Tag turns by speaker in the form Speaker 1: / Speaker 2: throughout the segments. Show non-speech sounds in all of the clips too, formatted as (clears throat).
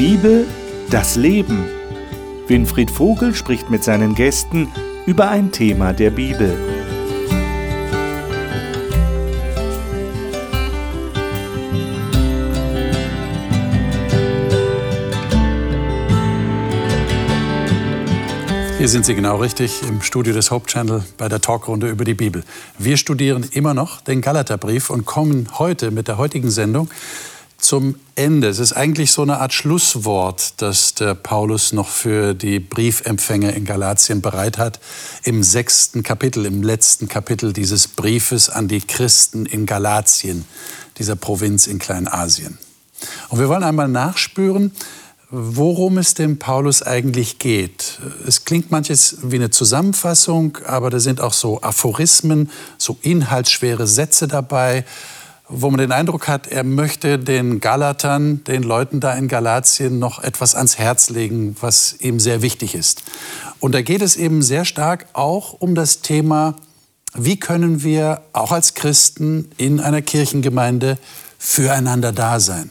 Speaker 1: Bibel, das Leben. Winfried Vogel spricht mit seinen Gästen über ein Thema der Bibel.
Speaker 2: Hier sind Sie genau richtig im Studio des Hope Channel bei der Talkrunde über die Bibel. Wir studieren immer noch den Galaterbrief und kommen heute mit der heutigen Sendung zum Ende. Es ist eigentlich so eine Art Schlusswort, das der Paulus noch für die Briefempfänger in Galatien bereit hat. Im sechsten Kapitel, im letzten Kapitel dieses Briefes an die Christen in Galatien, dieser Provinz in Kleinasien. Und wir wollen einmal nachspüren, worum es dem Paulus eigentlich geht. Es klingt manches wie eine Zusammenfassung, aber da sind auch so Aphorismen, so inhaltsschwere Sätze dabei, wo man den Eindruck hat, er möchte den Galatern, den Leuten da in Galatien noch etwas ans Herz legen, was ihm sehr wichtig ist. Und da geht es eben sehr stark auch um das Thema, wie können wir auch als Christen in einer Kirchengemeinde füreinander da sein.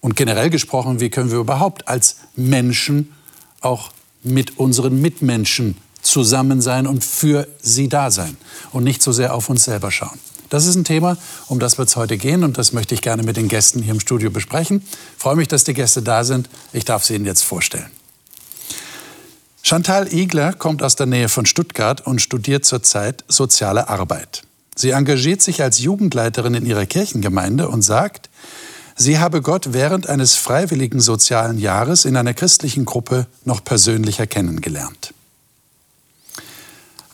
Speaker 2: Und generell gesprochen, wie können wir überhaupt als Menschen auch mit unseren Mitmenschen zusammen sein und für sie da sein und nicht so sehr auf uns selber schauen. Das ist ein Thema, um das wird es heute gehen und das möchte ich gerne mit den Gästen hier im Studio besprechen. Ich freue mich, dass die Gäste da sind. Ich darf sie Ihnen jetzt vorstellen. Chantal Igler kommt aus der Nähe von Stuttgart und studiert zurzeit soziale Arbeit. Sie engagiert sich als Jugendleiterin in ihrer Kirchengemeinde und sagt, sie habe Gott während eines freiwilligen sozialen Jahres in einer christlichen Gruppe noch persönlicher kennengelernt.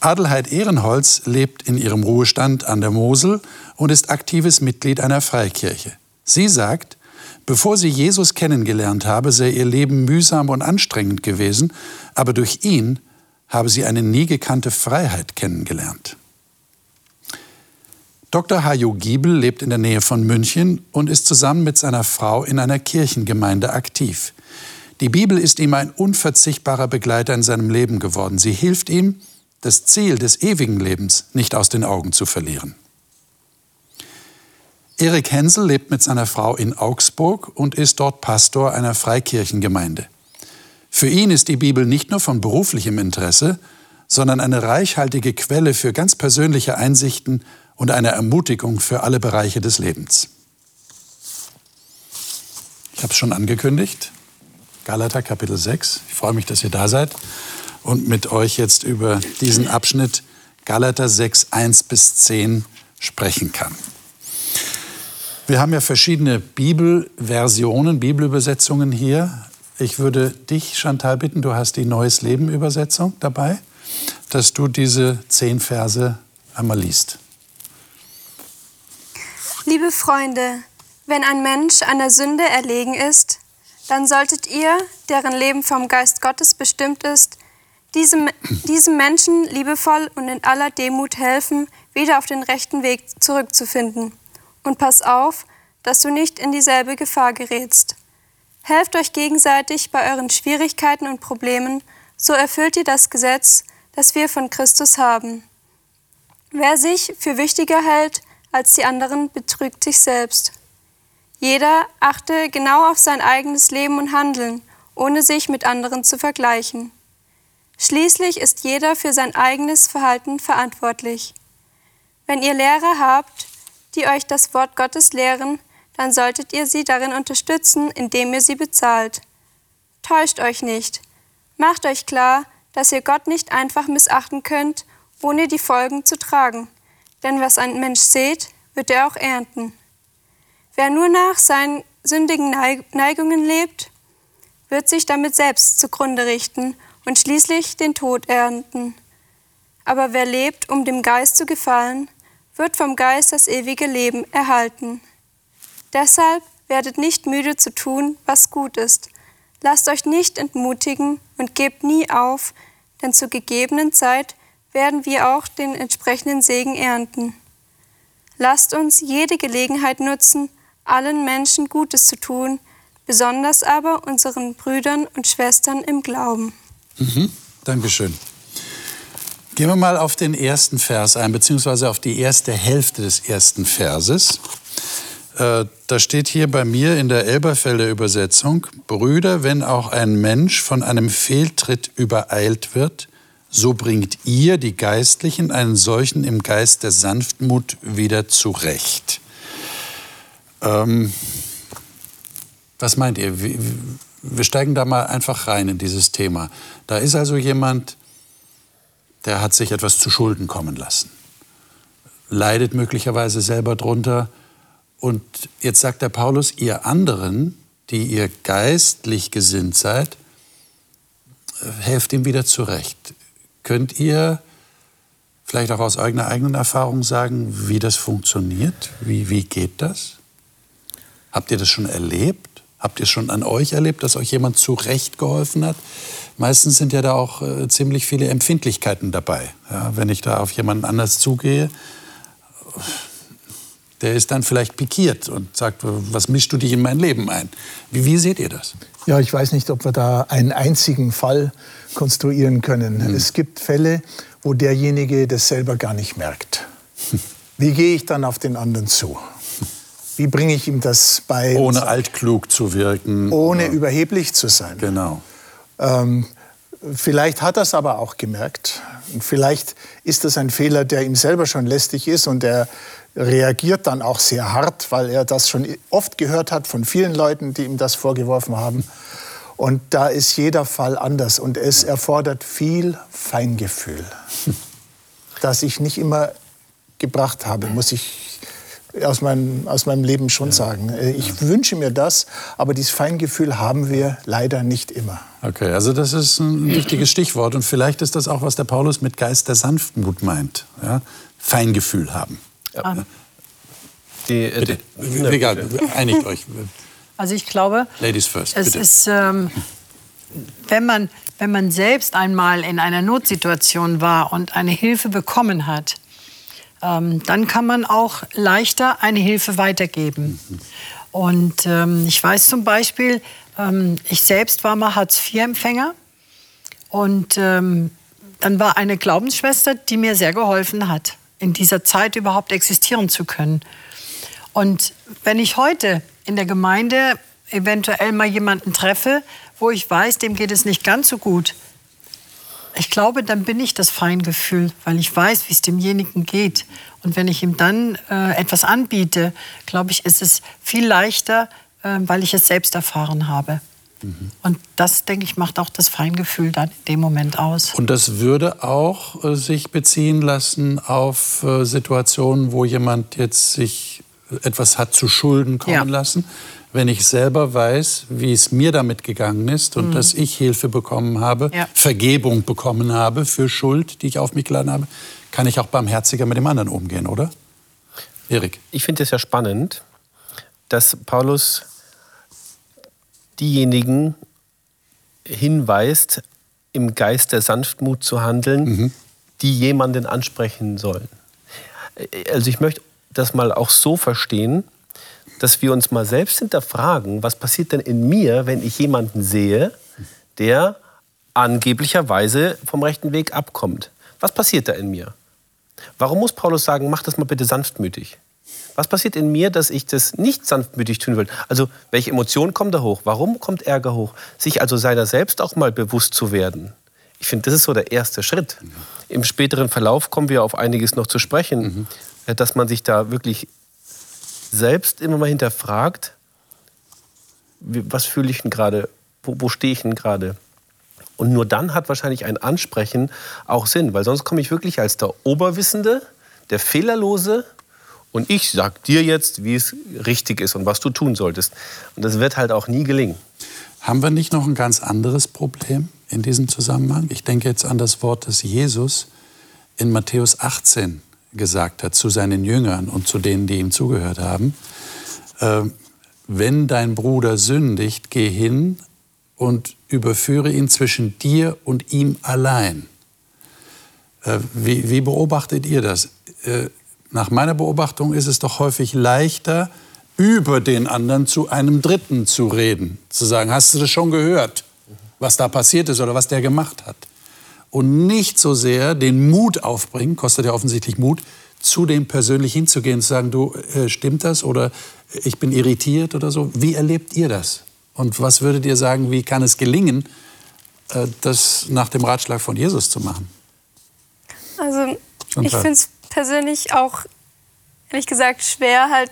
Speaker 2: Adelheid Ehrenholz lebt in ihrem Ruhestand an der Mosel und ist aktives Mitglied einer Freikirche. Sie sagt, bevor sie Jesus kennengelernt habe, sei ihr Leben mühsam und anstrengend gewesen, aber durch ihn habe sie eine nie gekannte Freiheit kennengelernt. Dr. Hajo Giebel lebt in der Nähe von München und ist zusammen mit seiner Frau in einer Kirchengemeinde aktiv. Die Bibel ist ihm ein unverzichtbarer Begleiter in seinem Leben geworden. Sie hilft ihm, das Ziel des ewigen Lebens nicht aus den Augen zu verlieren. Erik Hensel lebt mit seiner Frau in Augsburg und ist dort Pastor einer Freikirchengemeinde. Für ihn ist die Bibel nicht nur von beruflichem Interesse, sondern eine reichhaltige Quelle für ganz persönliche Einsichten und eine Ermutigung für alle Bereiche des Lebens. Ich habe es schon angekündigt, Galater Kapitel 6. Ich freue mich, dass ihr da seid und mit euch jetzt über diesen Abschnitt Galater 6, 1 bis 10 sprechen kann. Wir haben ja verschiedene Bibelversionen, Bibelübersetzungen hier. Ich würde dich, Chantal, bitten, du hast die Neues Leben Übersetzung dabei, dass du diese zehn Verse einmal liest.
Speaker 3: Liebe Freunde, wenn ein Mensch einer Sünde erlegen ist, dann solltet ihr, deren Leben vom Geist Gottes bestimmt ist, diesem, diesem Menschen liebevoll und in aller Demut helfen, wieder auf den rechten Weg zurückzufinden. Und pass auf, dass du nicht in dieselbe Gefahr gerätst. Helft euch gegenseitig bei euren Schwierigkeiten und Problemen, so erfüllt ihr das Gesetz, das wir von Christus haben. Wer sich für wichtiger hält als die anderen, betrügt sich selbst. Jeder achte genau auf sein eigenes Leben und Handeln, ohne sich mit anderen zu vergleichen. Schließlich ist jeder für sein eigenes Verhalten verantwortlich. Wenn ihr Lehrer habt, die euch das Wort Gottes lehren, dann solltet ihr sie darin unterstützen, indem ihr sie bezahlt. Täuscht euch nicht. Macht euch klar, dass ihr Gott nicht einfach missachten könnt, ohne die Folgen zu tragen. Denn was ein Mensch sät, wird er auch ernten. Wer nur nach seinen sündigen Neigungen lebt, wird sich damit selbst zugrunde richten und schließlich den Tod ernten. Aber wer lebt, um dem Geist zu gefallen, wird vom Geist das ewige Leben erhalten. Deshalb werdet nicht müde zu tun, was gut ist. Lasst euch nicht entmutigen und gebt nie auf, denn zur gegebenen Zeit werden wir auch den entsprechenden Segen ernten. Lasst uns jede Gelegenheit nutzen, allen Menschen Gutes zu tun, besonders aber unseren Brüdern und Schwestern im Glauben.
Speaker 2: Mhm. Dankeschön. Gehen wir mal auf den ersten Vers ein, beziehungsweise auf die erste Hälfte des ersten Verses. Äh, da steht hier bei mir in der Elberfelder Übersetzung, Brüder, wenn auch ein Mensch von einem Fehltritt übereilt wird, so bringt ihr, die Geistlichen, einen solchen im Geist der Sanftmut wieder zurecht. Ähm, was meint ihr? Wir steigen da mal einfach rein in dieses Thema. Da ist also jemand, der hat sich etwas zu Schulden kommen lassen, leidet möglicherweise selber drunter. Und jetzt sagt der Paulus, ihr anderen, die ihr geistlich gesinnt seid, helft ihm wieder zurecht. Könnt ihr vielleicht auch aus eigener eigenen Erfahrung sagen, wie das funktioniert? Wie, wie geht das? Habt ihr das schon erlebt? Habt ihr schon an euch erlebt, dass euch jemand zurechtgeholfen hat? Meistens sind ja da auch äh, ziemlich viele Empfindlichkeiten dabei. Ja, wenn ich da auf jemanden anders zugehe, der ist dann vielleicht pikiert und sagt, was mischst du dich in mein Leben ein? Wie, wie seht ihr das?
Speaker 4: Ja, ich weiß nicht, ob wir da einen einzigen Fall konstruieren können. Hm. Es gibt Fälle, wo derjenige das selber gar nicht merkt. (laughs) Wie gehe ich dann auf den anderen zu? Wie bringe ich ihm das bei?
Speaker 2: Ohne altklug zu wirken.
Speaker 4: Ohne oder? überheblich zu sein.
Speaker 2: Genau.
Speaker 4: Ähm, vielleicht hat er es aber auch gemerkt. Und vielleicht ist das ein Fehler, der ihm selber schon lästig ist und er reagiert dann auch sehr hart, weil er das schon oft gehört hat von vielen Leuten, die ihm das vorgeworfen haben. Und da ist jeder Fall anders und es erfordert viel Feingefühl, (laughs) das ich nicht immer gebracht habe, muss ich aus meinem, aus meinem Leben schon ja. sagen. Äh, ich ja. wünsche mir das, aber dieses Feingefühl haben wir leider nicht immer.
Speaker 2: Okay, also das ist ein wichtiges Stichwort und vielleicht ist das auch, was der Paulus mit Geist der Sanftmut meint. Ja? Feingefühl haben. Ja. Die, äh, bitte. Die, Egal, einigt euch.
Speaker 5: Also ich glaube,
Speaker 2: Ladies first,
Speaker 5: es
Speaker 2: bitte.
Speaker 5: ist, ähm, wenn, man, wenn man selbst einmal in einer Notsituation war und eine Hilfe bekommen hat, ähm, dann kann man auch leichter eine Hilfe weitergeben. Und ähm, ich weiß zum Beispiel, ähm, ich selbst war mal Hartz-IV-Empfänger und ähm, dann war eine Glaubensschwester, die mir sehr geholfen hat, in dieser Zeit überhaupt existieren zu können. Und wenn ich heute in der Gemeinde eventuell mal jemanden treffe, wo ich weiß, dem geht es nicht ganz so gut, ich glaube, dann bin ich das Feingefühl, weil ich weiß, wie es demjenigen geht. Und wenn ich ihm dann äh, etwas anbiete, glaube ich, ist es viel leichter, äh, weil ich es selbst erfahren habe. Mhm. Und das, denke ich, macht auch das Feingefühl dann in dem Moment aus.
Speaker 2: Und das würde auch äh, sich beziehen lassen auf äh, Situationen, wo jemand jetzt sich etwas hat zu Schulden kommen ja. lassen wenn ich selber weiß, wie es mir damit gegangen ist und mhm. dass ich Hilfe bekommen habe, ja. Vergebung bekommen habe für Schuld, die ich auf mich geladen habe, kann ich auch barmherziger mit dem anderen umgehen, oder? Erik.
Speaker 6: Ich finde es ja spannend, dass Paulus diejenigen hinweist, im Geist der Sanftmut zu handeln, mhm. die jemanden ansprechen sollen. Also ich möchte das mal auch so verstehen, dass wir uns mal selbst hinterfragen, was passiert denn in mir, wenn ich jemanden sehe, der angeblicherweise vom rechten Weg abkommt. Was passiert da in mir? Warum muss Paulus sagen, mach das mal bitte sanftmütig? Was passiert in mir, dass ich das nicht sanftmütig tun will? Also, welche Emotionen kommen da hoch? Warum kommt Ärger hoch? Sich also seiner selbst auch mal bewusst zu werden. Ich finde, das ist so der erste Schritt. Im späteren Verlauf kommen wir auf einiges noch zu sprechen, mhm. dass man sich da wirklich selbst immer mal hinterfragt, was fühle ich denn gerade, wo, wo stehe ich denn gerade? Und nur dann hat wahrscheinlich ein Ansprechen auch Sinn, weil sonst komme ich wirklich als der Oberwissende, der Fehlerlose und ich sag dir jetzt, wie es richtig ist und was du tun solltest. Und das wird halt auch nie gelingen.
Speaker 2: Haben wir nicht noch ein ganz anderes Problem in diesem Zusammenhang? Ich denke jetzt an das Wort, das Jesus in Matthäus 18 gesagt hat zu seinen Jüngern und zu denen, die ihm zugehört haben, äh, wenn dein Bruder sündigt, geh hin und überführe ihn zwischen dir und ihm allein. Äh, wie, wie, beobachtet ihr das? Äh, nach meiner Beobachtung ist es doch häufig leichter, über den anderen zu einem Dritten zu reden. Zu sagen, hast du das schon gehört, was da passiert ist oder was der gemacht hat? Und nicht so sehr den Mut aufbringen, kostet ja offensichtlich Mut, zu dem persönlich hinzugehen und zu sagen, du, äh, stimmt das oder ich bin irritiert oder so. Wie erlebt ihr das? Und was würdet ihr sagen, wie kann es gelingen, äh, das nach dem Ratschlag von Jesus zu machen?
Speaker 3: Also ich finde es persönlich auch, ehrlich gesagt, schwer halt,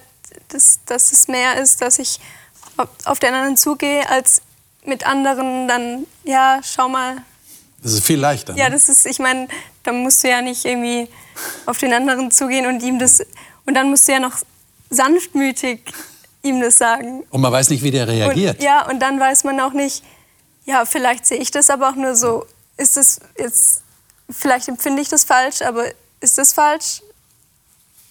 Speaker 3: dass, dass es mehr ist, dass ich auf den anderen zugehe, als mit anderen dann, ja, schau mal.
Speaker 2: Das ist viel leichter.
Speaker 3: Ja, ne? das ist, ich meine, da musst du ja nicht irgendwie auf den anderen zugehen und ihm das, und dann musst du ja noch sanftmütig ihm das sagen.
Speaker 2: Und man weiß nicht, wie der reagiert.
Speaker 3: Und, ja, und dann weiß man auch nicht, ja, vielleicht sehe ich das aber auch nur so. Ist das jetzt, vielleicht empfinde ich das falsch, aber ist das falsch?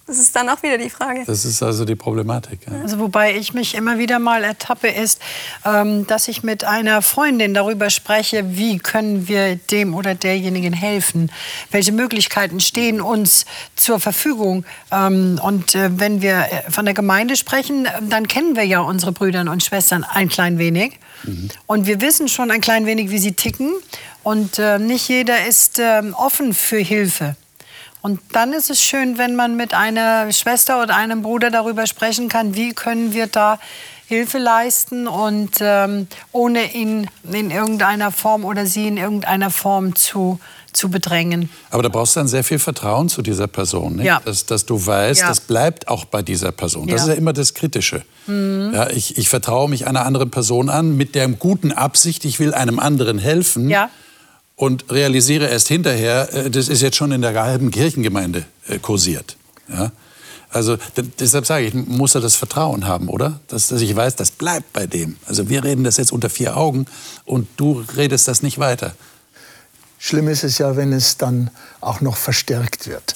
Speaker 3: Das ist dann auch wieder die Frage.
Speaker 2: Das ist also die Problematik. Ja.
Speaker 5: Also wobei ich mich immer wieder mal ertappe, ist, ähm, dass ich mit einer Freundin darüber spreche, wie können wir dem oder derjenigen helfen? Welche Möglichkeiten stehen uns zur Verfügung? Ähm, und äh, wenn wir äh, von der Gemeinde sprechen, dann kennen wir ja unsere Brüder und Schwestern ein klein wenig. Mhm. Und wir wissen schon ein klein wenig, wie sie ticken. Und äh, nicht jeder ist äh, offen für Hilfe. Und dann ist es schön, wenn man mit einer Schwester oder einem Bruder darüber sprechen kann, wie können wir da Hilfe leisten und ähm, ohne ihn in irgendeiner Form oder sie in irgendeiner Form zu, zu bedrängen.
Speaker 2: Aber da brauchst du dann sehr viel Vertrauen zu dieser Person, nicht? Ja. Dass, dass du weißt, ja. das bleibt auch bei dieser Person. Das ja. ist ja immer das Kritische. Mhm. Ja, ich, ich vertraue mich einer anderen Person an mit der guten Absicht, ich will einem anderen helfen. Ja und realisiere erst hinterher, äh, das ist jetzt schon in der halben Kirchengemeinde äh, kursiert. Ja? Also deshalb sage ich, muss er das Vertrauen haben, oder? Dass, dass ich weiß, das bleibt bei dem. Also wir reden das jetzt unter vier Augen und du redest das nicht weiter.
Speaker 4: Schlimm ist es ja, wenn es dann auch noch verstärkt wird.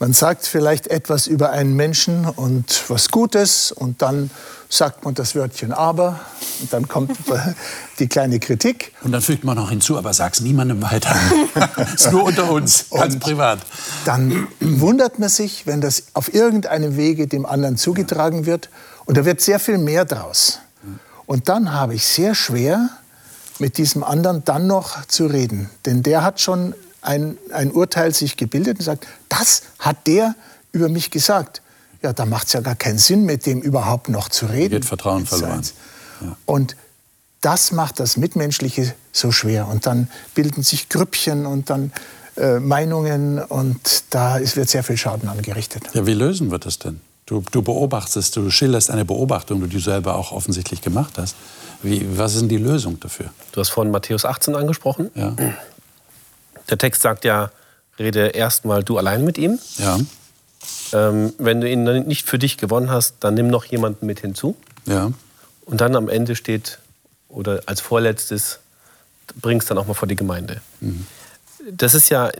Speaker 4: Man sagt vielleicht etwas über einen Menschen und was Gutes und dann sagt man das Wörtchen aber und dann kommt (laughs) die kleine Kritik.
Speaker 2: Und dann fügt man noch hinzu, aber sag's niemandem weiter. (laughs) ist nur unter uns, ganz und privat.
Speaker 4: Dann wundert man sich, wenn das auf irgendeinem Wege dem anderen zugetragen wird und da wird sehr viel mehr draus. Und dann habe ich sehr schwer, mit diesem anderen dann noch zu reden. Denn der hat schon ein, ein Urteil sich gebildet und sagt, das hat der über mich gesagt. Ja, da macht es ja gar keinen Sinn, mit dem überhaupt noch zu reden.
Speaker 2: Wird Vertrauen verloren.
Speaker 4: Ja. Und das macht das Mitmenschliche so schwer. Und dann bilden sich Grüppchen und dann äh, Meinungen und da ist, wird sehr viel Schaden angerichtet.
Speaker 2: Ja, wie lösen wir das denn? Du, du beobachtest, du schilderst eine Beobachtung, die du selber auch offensichtlich gemacht hast. Wie, was ist denn die Lösung dafür?
Speaker 6: Du hast vorhin Matthäus 18 angesprochen. Ja. Der Text sagt ja, rede erstmal du allein mit ihm. Ja. Ähm, wenn du ihn nicht für dich gewonnen hast, dann nimm noch jemanden mit hinzu. Ja. Und dann am Ende steht, oder als vorletztes, bringst dann auch mal vor die Gemeinde. Mhm. Das ist ja,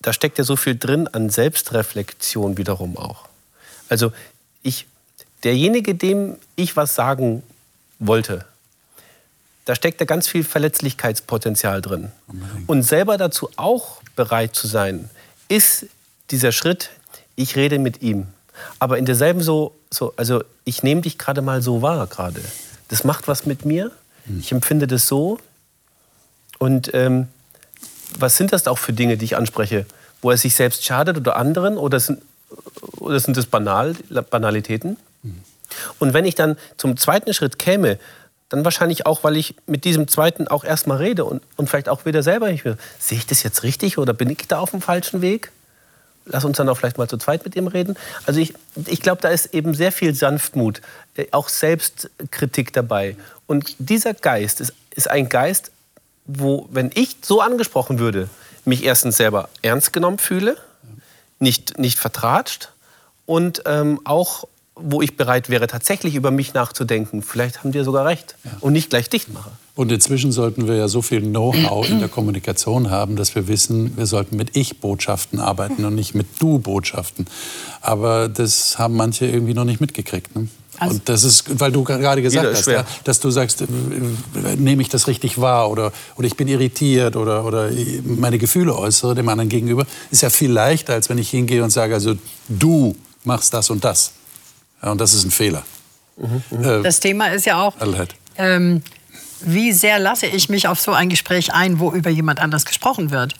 Speaker 6: da steckt ja so viel drin an Selbstreflexion wiederum auch. Also ich, derjenige, dem ich was sagen wollte, da steckt da ganz viel Verletzlichkeitspotenzial drin. Und selber dazu auch bereit zu sein, ist dieser Schritt, ich rede mit ihm. Aber in derselben so, so also ich nehme dich gerade mal so wahr gerade. Das macht was mit mir. Hm. Ich empfinde das so. Und ähm, was sind das auch für Dinge, die ich anspreche? Wo er sich selbst schadet oder anderen? Oder sind, oder sind das Banal, Banalitäten? Hm. Und wenn ich dann zum zweiten Schritt käme, dann wahrscheinlich auch, weil ich mit diesem zweiten auch erstmal rede und, und vielleicht auch wieder selber nicht mehr. Sehe ich das jetzt richtig oder bin ich da auf dem falschen Weg? Lass uns dann auch vielleicht mal zu zweit mit ihm reden. Also ich, ich glaube, da ist eben sehr viel Sanftmut, äh, auch Selbstkritik dabei. Und dieser Geist ist, ist ein Geist, wo, wenn ich so angesprochen würde, mich erstens selber ernst genommen fühle, nicht, nicht vertratscht und ähm, auch wo ich bereit wäre, tatsächlich über mich nachzudenken. Vielleicht haben die sogar recht ja. und nicht gleich dicht machen.
Speaker 2: Und inzwischen sollten wir ja so viel Know-how in der Kommunikation haben, dass wir wissen, wir sollten mit Ich-Botschaften arbeiten und nicht mit Du-Botschaften. Aber das haben manche irgendwie noch nicht mitgekriegt. Ne? Also und das ist, weil du gerade gesagt hast, ja, dass du sagst, äh, nehme ich das richtig wahr oder, oder ich bin irritiert oder, oder meine Gefühle äußere dem anderen gegenüber, ist ja viel leichter, als wenn ich hingehe und sage, also du machst das und das. Ja, und das ist ein Fehler.
Speaker 5: Mhm, äh, das Thema ist ja auch, ähm, wie sehr lasse ich mich auf so ein Gespräch ein, wo über jemand anders gesprochen wird?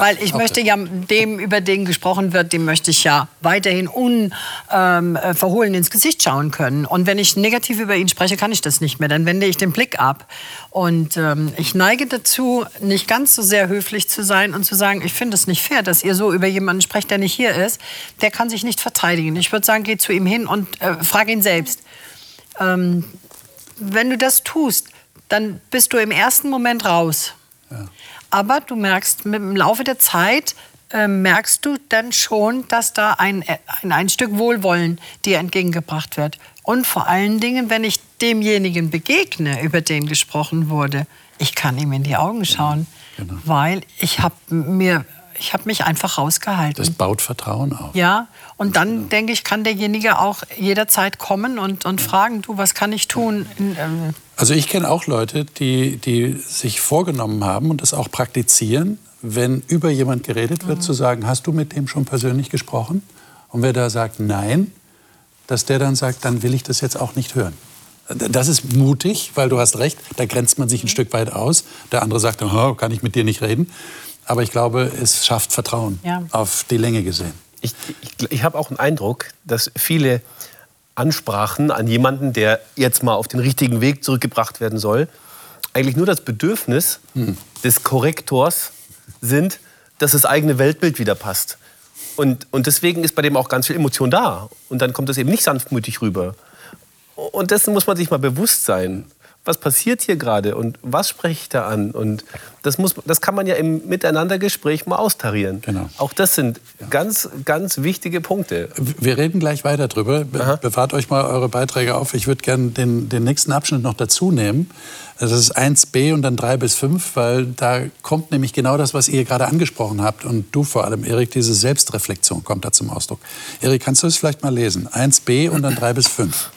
Speaker 5: Weil ich möchte ja dem, über den gesprochen wird, dem möchte ich ja weiterhin unverhohlen ähm, ins Gesicht schauen können. Und wenn ich negativ über ihn spreche, kann ich das nicht mehr. Dann wende ich den Blick ab. Und ähm, ich neige dazu, nicht ganz so sehr höflich zu sein und zu sagen, ich finde es nicht fair, dass ihr so über jemanden sprecht, der nicht hier ist. Der kann sich nicht verteidigen. Ich würde sagen, geh zu ihm hin und äh, frage ihn selbst. Ähm, wenn du das tust, dann bist du im ersten Moment raus. Ja. Aber du merkst mit dem Laufe der Zeit, äh, merkst du dann schon, dass da ein, ein, ein Stück Wohlwollen dir entgegengebracht wird. Und vor allen Dingen, wenn ich demjenigen begegne, über den gesprochen wurde, ich kann ihm in die Augen schauen, genau. weil ich habe mir ich habe mich einfach rausgehalten.
Speaker 2: Das baut Vertrauen auf.
Speaker 5: Ja, und dann denke ich, kann derjenige auch jederzeit kommen und, und fragen, du, was kann ich tun?
Speaker 2: Also ich kenne auch Leute, die, die sich vorgenommen haben und das auch praktizieren, wenn über jemand geredet wird, mhm. zu sagen, hast du mit dem schon persönlich gesprochen? Und wer da sagt nein, dass der dann sagt, dann will ich das jetzt auch nicht hören. Das ist mutig, weil du hast recht, da grenzt man sich ein mhm. Stück weit aus. Der andere sagt, oh, kann ich mit dir nicht reden. Aber ich glaube, es schafft Vertrauen ja. auf die Länge gesehen.
Speaker 6: Ich, ich, ich habe auch einen Eindruck, dass viele Ansprachen an jemanden, der jetzt mal auf den richtigen Weg zurückgebracht werden soll, eigentlich nur das Bedürfnis hm. des Korrektors sind, dass das eigene Weltbild wieder passt. Und, und deswegen ist bei dem auch ganz viel Emotion da. Und dann kommt das eben nicht sanftmütig rüber. Und dessen muss man sich mal bewusst sein was passiert hier gerade und was spreche ich da an? Und das, muss, das kann man ja im Miteinandergespräch mal austarieren. Genau. Auch das sind ja. ganz, ganz wichtige Punkte.
Speaker 2: Wir reden gleich weiter drüber. Be bewahrt euch mal eure Beiträge auf. Ich würde gerne den, den nächsten Abschnitt noch dazu nehmen. Das ist 1b und dann 3 bis 5, weil da kommt nämlich genau das, was ihr gerade angesprochen habt. Und du vor allem, Erik, diese Selbstreflexion kommt da zum Ausdruck. Erik, kannst du es vielleicht mal lesen? 1b und dann 3 bis 5.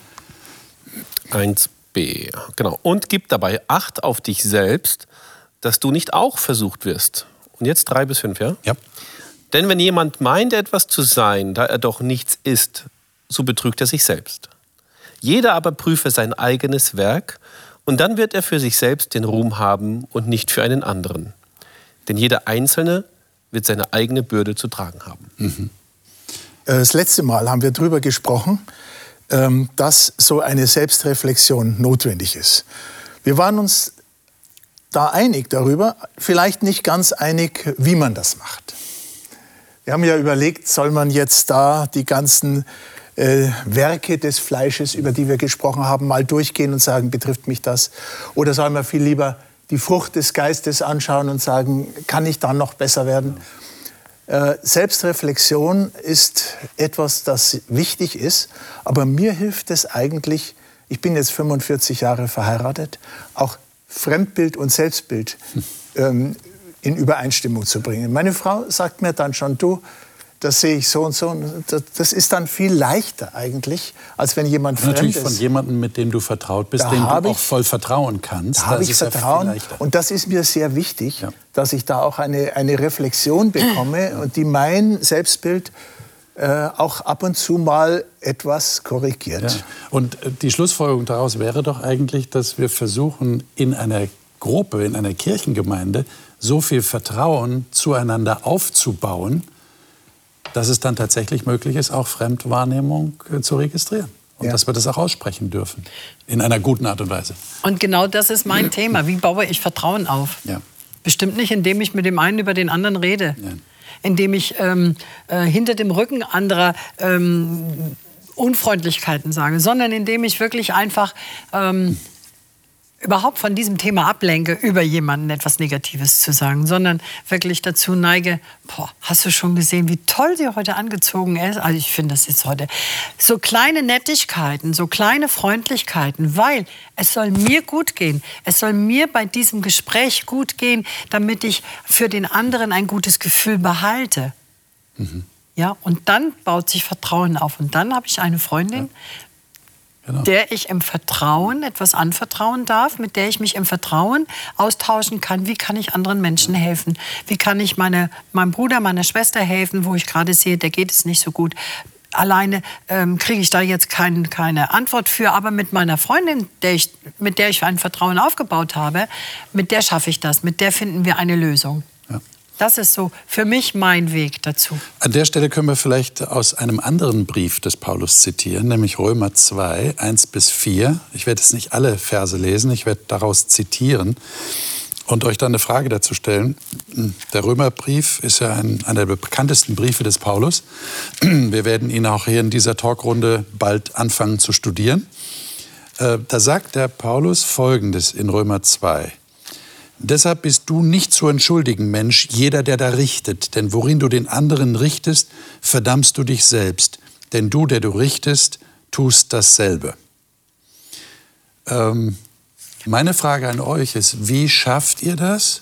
Speaker 6: 1b. B. Genau. Und gib dabei Acht auf dich selbst, dass du nicht auch versucht wirst. Und jetzt drei bis fünf, ja?
Speaker 2: Ja.
Speaker 6: Denn wenn jemand meint, etwas zu sein, da er doch nichts ist, so betrügt er sich selbst. Jeder aber prüfe sein eigenes Werk, und dann wird er für sich selbst den Ruhm haben und nicht für einen anderen. Denn jeder Einzelne wird seine eigene Bürde zu tragen haben. Mhm.
Speaker 4: Das letzte Mal haben wir darüber gesprochen, dass so eine Selbstreflexion notwendig ist. Wir waren uns da einig darüber, vielleicht nicht ganz einig, wie man das macht. Wir haben ja überlegt, soll man jetzt da die ganzen äh, Werke des Fleisches, über die wir gesprochen haben, mal durchgehen und sagen, betrifft mich das? Oder soll man viel lieber die Frucht des Geistes anschauen und sagen, kann ich dann noch besser werden? Äh, Selbstreflexion ist etwas, das wichtig ist, aber mir hilft es eigentlich, ich bin jetzt 45 Jahre verheiratet, auch Fremdbild und Selbstbild (laughs) ähm, in Übereinstimmung zu bringen. Meine Frau sagt mir dann schon, du, das sehe ich so und so. Das ist dann viel leichter eigentlich, als wenn jemand fremd
Speaker 2: Natürlich ist. von jemandem, mit dem du vertraut bist, da dem du auch voll vertrauen kannst.
Speaker 4: Da habe ich Vertrauen. Und das ist mir sehr wichtig, ja. dass ich da auch eine, eine Reflexion (clears throat) bekomme und die mein Selbstbild äh, auch ab und zu mal etwas korrigiert. Ja.
Speaker 2: Und äh, die Schlussfolgerung daraus wäre doch eigentlich, dass wir versuchen, in einer Gruppe, in einer Kirchengemeinde so viel Vertrauen zueinander aufzubauen, dass es dann tatsächlich möglich ist, auch Fremdwahrnehmung äh, zu registrieren. Und ja. dass wir das auch aussprechen dürfen. In einer guten Art und Weise.
Speaker 5: Und genau das ist mein Thema. Wie baue ich Vertrauen auf? Ja. Bestimmt nicht, indem ich mit dem einen über den anderen rede. Nein. Indem ich ähm, äh, hinter dem Rücken anderer ähm, Unfreundlichkeiten sage, sondern indem ich wirklich einfach ähm, überhaupt von diesem Thema ablenke, über jemanden etwas Negatives zu sagen, sondern wirklich dazu neige, boah, hast du schon gesehen, wie toll sie heute angezogen ist? Also ich finde, das ist heute so kleine Nettigkeiten, so kleine Freundlichkeiten, weil es soll mir gut gehen. Es soll mir bei diesem Gespräch gut gehen, damit ich für den anderen ein gutes Gefühl behalte. Mhm. Ja, und dann baut sich Vertrauen auf. Und dann habe ich eine Freundin, ja genau. der ich im Vertrauen etwas anvertrauen darf, mit der ich mich im Vertrauen austauschen kann. Wie kann ich anderen Menschen helfen? Wie kann ich meine, meinem Bruder, meiner Schwester helfen, wo ich gerade sehe, der geht es nicht so gut? alleine ähm, kriege ich da jetzt kein, keine Antwort für, aber mit meiner Freundin, der ich, mit der ich ein Vertrauen aufgebaut habe, mit der schaffe ich das, mit der finden wir eine Lösung. Das ist so für mich mein Weg dazu.
Speaker 2: An der Stelle können wir vielleicht aus einem anderen Brief des Paulus zitieren, nämlich Römer 2, 1 bis 4. Ich werde jetzt nicht alle Verse lesen, ich werde daraus zitieren und euch dann eine Frage dazu stellen. Der Römerbrief ist ja ein, einer der bekanntesten Briefe des Paulus. Wir werden ihn auch hier in dieser Talkrunde bald anfangen zu studieren. Äh, da sagt der Paulus Folgendes in Römer 2. Deshalb bist du nicht zu entschuldigen, Mensch, jeder, der da richtet. Denn worin du den anderen richtest, verdammst du dich selbst. Denn du, der du richtest, tust dasselbe. Ähm, meine Frage an euch ist, wie schafft ihr das,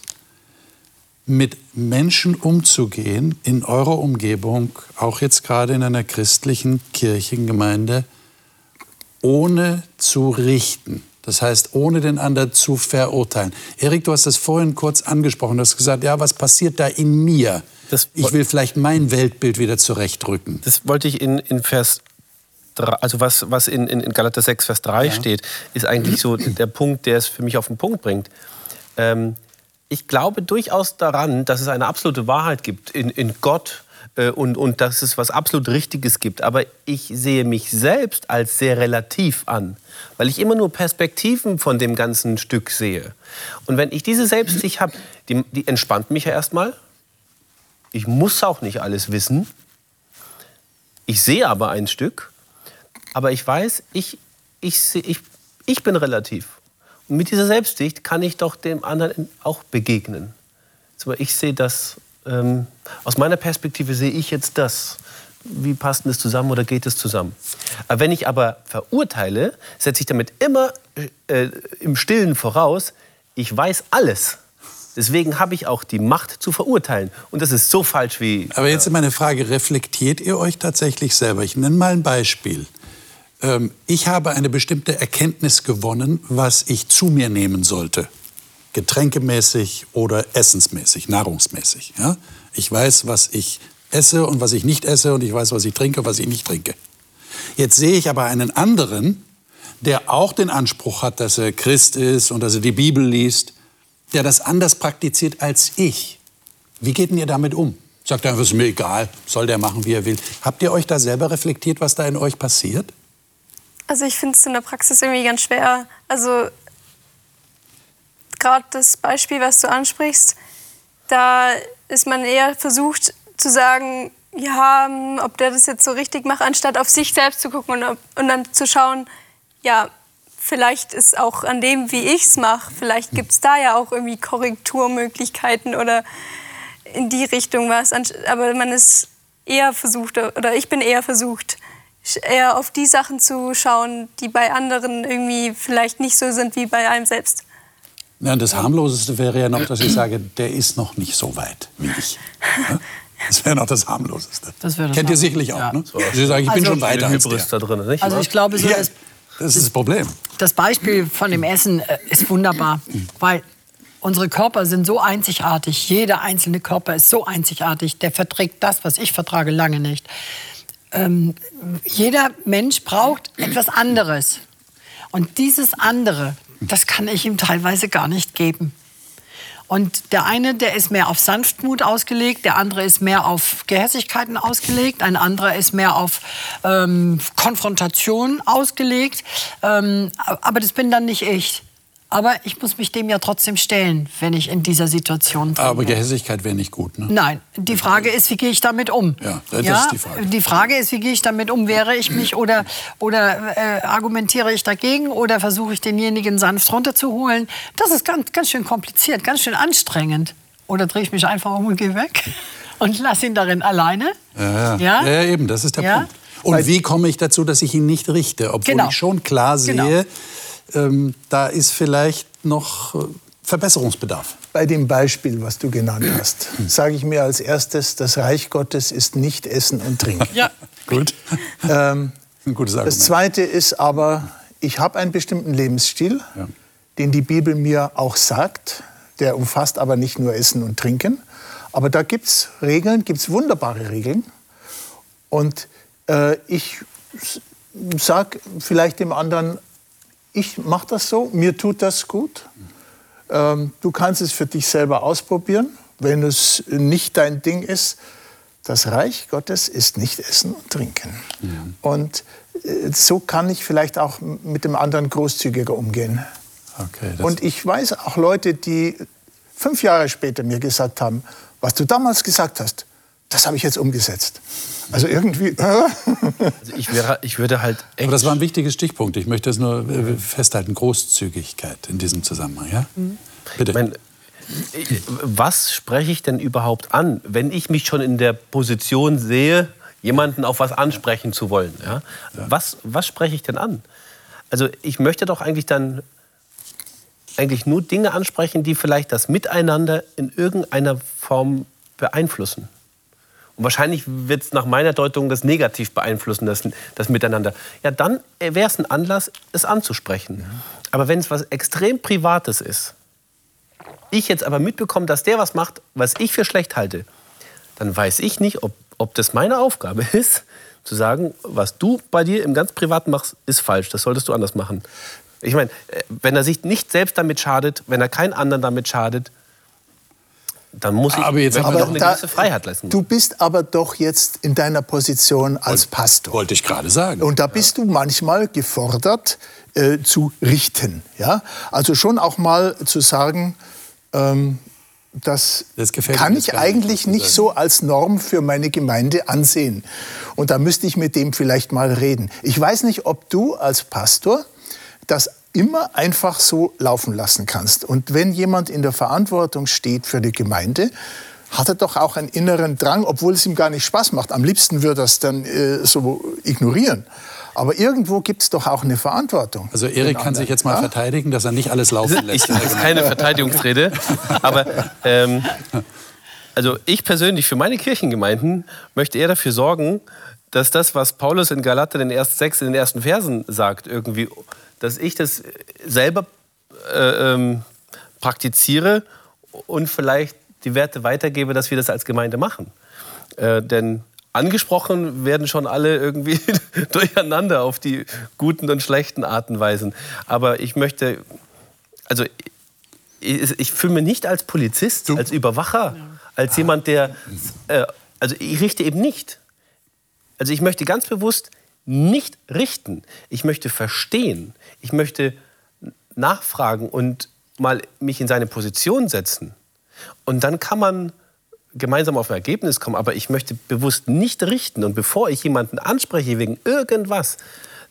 Speaker 2: mit Menschen umzugehen in eurer Umgebung, auch jetzt gerade in einer christlichen Kirchengemeinde, ohne zu richten? Das heißt, ohne den anderen zu verurteilen. Erik, du hast das vorhin kurz angesprochen. Du hast gesagt, ja, was passiert da in mir? Das ich will vielleicht mein Weltbild wieder zurechtrücken.
Speaker 6: Das wollte ich in, in Vers 3, also was, was in, in Galater 6, Vers 3 ja. steht, ist eigentlich so der Punkt, der es für mich auf den Punkt bringt. Ähm, ich glaube durchaus daran, dass es eine absolute Wahrheit gibt in, in Gott und, und dass es was absolut Richtiges gibt. Aber ich sehe mich selbst als sehr relativ an, weil ich immer nur Perspektiven von dem ganzen Stück sehe. Und wenn ich diese Selbstsicht habe, die, die entspannt mich ja erstmal. Ich muss auch nicht alles wissen. Ich sehe aber ein Stück. Aber ich weiß, ich, ich, ich, ich bin relativ. Und mit dieser Selbstsicht kann ich doch dem anderen auch begegnen. Ich sehe das ähm, aus meiner Perspektive sehe ich jetzt das. Wie passt das zusammen oder geht es zusammen? Aber wenn ich aber verurteile, setze ich damit immer äh, im Stillen voraus, ich weiß alles. Deswegen habe ich auch die Macht zu verurteilen. Und das ist so falsch wie.
Speaker 2: Aber jetzt ist meine Frage: Reflektiert ihr euch tatsächlich selber? Ich nenne mal ein Beispiel. Ähm, ich habe eine bestimmte Erkenntnis gewonnen, was ich zu mir nehmen sollte getränkemäßig oder essensmäßig, nahrungsmäßig. Ja? Ich weiß, was ich esse und was ich nicht esse und ich weiß, was ich trinke und was ich nicht trinke. Jetzt sehe ich aber einen anderen, der auch den Anspruch hat, dass er Christ ist und dass er die Bibel liest, der das anders praktiziert als ich. Wie geht denn ihr damit um? Sagt er, ist mir egal, soll der machen, wie er will. Habt ihr euch da selber reflektiert, was da in euch passiert?
Speaker 3: Also ich finde es in der Praxis irgendwie ganz schwer. Also gerade das Beispiel, was du ansprichst, da ist man eher versucht zu sagen, ja, hm, ob der das jetzt so richtig macht, anstatt auf sich selbst zu gucken und, und dann zu schauen, ja, vielleicht ist auch an dem, wie ich es mache, vielleicht gibt es da ja auch irgendwie Korrekturmöglichkeiten oder in die Richtung was. Aber man ist eher versucht, oder ich bin eher versucht, eher auf die Sachen zu schauen, die bei anderen irgendwie vielleicht nicht so sind wie bei einem selbst.
Speaker 2: Ja, das harmloseste wäre ja noch, dass ich sage, der ist noch nicht so weit wie ich. Das wäre noch das harmloseste. Das das Kennt ihr sicherlich auch, ja. ne? So. Sie sagen, ich also, bin schon weiter als der.
Speaker 5: Da drin, nicht? Also ich glaube, so
Speaker 2: ja, das, das ist das Problem.
Speaker 5: Das Beispiel von dem Essen äh, ist wunderbar, weil unsere Körper sind so einzigartig. Jeder einzelne Körper ist so einzigartig. Der verträgt das, was ich vertrage, lange nicht. Ähm, jeder Mensch braucht etwas anderes. Und dieses andere, das kann ich ihm teilweise gar nicht geben. Und der eine, der ist mehr auf Sanftmut ausgelegt, der andere ist mehr auf Gehässigkeiten ausgelegt, ein anderer ist mehr auf ähm, Konfrontation ausgelegt. Ähm, aber das bin dann nicht ich. Aber ich muss mich dem ja trotzdem stellen, wenn ich in dieser Situation bin.
Speaker 2: Aber Gehässigkeit wäre nicht gut, ne?
Speaker 5: Nein, die Frage ist, wie gehe ich damit um?
Speaker 2: Ja, das ja, ist die Frage.
Speaker 5: Die Frage ist, wie gehe ich damit um? Wehre ich mich oder, oder äh, argumentiere ich dagegen oder versuche ich denjenigen sanft runterzuholen? Das ist ganz, ganz schön kompliziert, ganz schön anstrengend. Oder drehe ich mich einfach um und gehe weg (laughs) und lasse ihn darin alleine?
Speaker 2: Ja, ja. ja? eben, das ist der? Punkt. Und wie komme ich dazu, dass ich ihn nicht richte, obwohl genau. ich schon klar sehe, genau ähm, da ist vielleicht noch äh, Verbesserungsbedarf.
Speaker 4: Bei dem Beispiel, was du genannt (clears throat) hast, sage ich mir als erstes, das Reich Gottes ist nicht Essen und Trinken.
Speaker 2: Ja, (laughs) gut.
Speaker 4: Ähm, Ein gutes Argument. Das Zweite ist aber, ich habe einen bestimmten Lebensstil, ja. den die Bibel mir auch sagt. Der umfasst aber nicht nur Essen und Trinken. Aber da gibt es Regeln, gibt es wunderbare Regeln. Und Äh, ich sage vielleicht dem anderen, ich mache das so, mir tut das gut. Ähm, du kannst es für dich selber ausprobieren. Wenn es nicht dein Ding ist, das Reich Gottes ist nicht Essen und Trinken. Mhm. Und äh, so kann ich vielleicht auch mit dem anderen großzügiger umgehen. Okay, und ich weiß auch Leute, die fünf Jahre später mir gesagt haben, was du damals gesagt hast, das habe ich jetzt umgesetzt. Also irgendwie. (laughs) Äh.
Speaker 6: also ich, wäre, ich würde halt.
Speaker 2: Aber das war ein wichtiger Stichpunkt. Ich möchte es nur äh, festhalten: Großzügigkeit in diesem Zusammenhang. Ja? Mhm.
Speaker 6: Bitte. Mein, was spreche ich denn überhaupt an, wenn ich mich schon in der Position sehe, jemanden auf was ansprechen zu wollen? Ja? Was, was spreche ich denn an? Also ich möchte doch eigentlich dann eigentlich nur Dinge ansprechen, die vielleicht das Miteinander in irgendeiner Form beeinflussen. Und wahrscheinlich wird es nach meiner Deutung das negativ beeinflussen, das, das Miteinander. Ja, dann wäre es ein Anlass, es anzusprechen. Aber wenn es was extrem Privates ist, ich jetzt aber mitbekomme, dass der was macht, was ich für schlecht halte, dann weiß ich nicht, ob, ob das meine Aufgabe (laughs) ist, zu sagen, was du bei dir im ganz Privaten machst, ist falsch. Das solltest du anders machen. Ich meine, äh, wenn er sich nicht selbst damit schadet, wenn er keinen anderen damit schadet, dann muss ich
Speaker 2: aber jetzt
Speaker 6: aber doch eine da, gewisse Freiheit lassen.
Speaker 4: Du bist aber doch jetzt in deiner Position als
Speaker 2: Und,
Speaker 4: Pastor.
Speaker 2: Wollte ich gerade sagen.
Speaker 4: Und da bist ja. du manchmal gefordert äh, zu richten. Ja? Also schon auch mal zu sagen, ähm, das, das kann ich eigentlich nicht so als Norm für meine Gemeinde ansehen. Und da müsste ich mit dem vielleicht mal reden. Ich weiß nicht, ob du als Pastor das immer einfach so laufen lassen kannst. Und wenn jemand in der Verantwortung steht für die Gemeinde, hat er doch auch einen inneren Drang, obwohl es ihm gar nicht Spaß macht. Am liebsten würde er es dann äh, so ignorieren. Aber irgendwo gibt es doch auch eine Verantwortung.
Speaker 2: Also Erik kann sich jetzt mal ja? verteidigen, dass er nicht alles laufen lässt.
Speaker 6: das ist keine Verteidigungsrede. Aber ähm, also ich persönlich für meine Kirchengemeinden möchte eher dafür sorgen, dass das, was Paulus in Galater in den ersten sechs, in den ersten Versen sagt, irgendwie dass ich das selber äh, ähm, praktiziere und vielleicht die Werte weitergebe, dass wir das als Gemeinde machen. Äh, denn angesprochen werden schon alle irgendwie (laughs) durcheinander auf die guten und schlechten Arten und Weisen. Aber ich möchte, also ich, ich fühle mich nicht als Polizist, du? als Überwacher, als jemand, der, äh, also ich richte eben nicht. Also ich möchte ganz bewusst nicht richten. Ich möchte verstehen. Ich möchte nachfragen und mal mich in seine Position setzen. Und dann kann man gemeinsam auf ein Ergebnis kommen. Aber ich möchte bewusst nicht richten. Und bevor ich jemanden anspreche wegen irgendwas,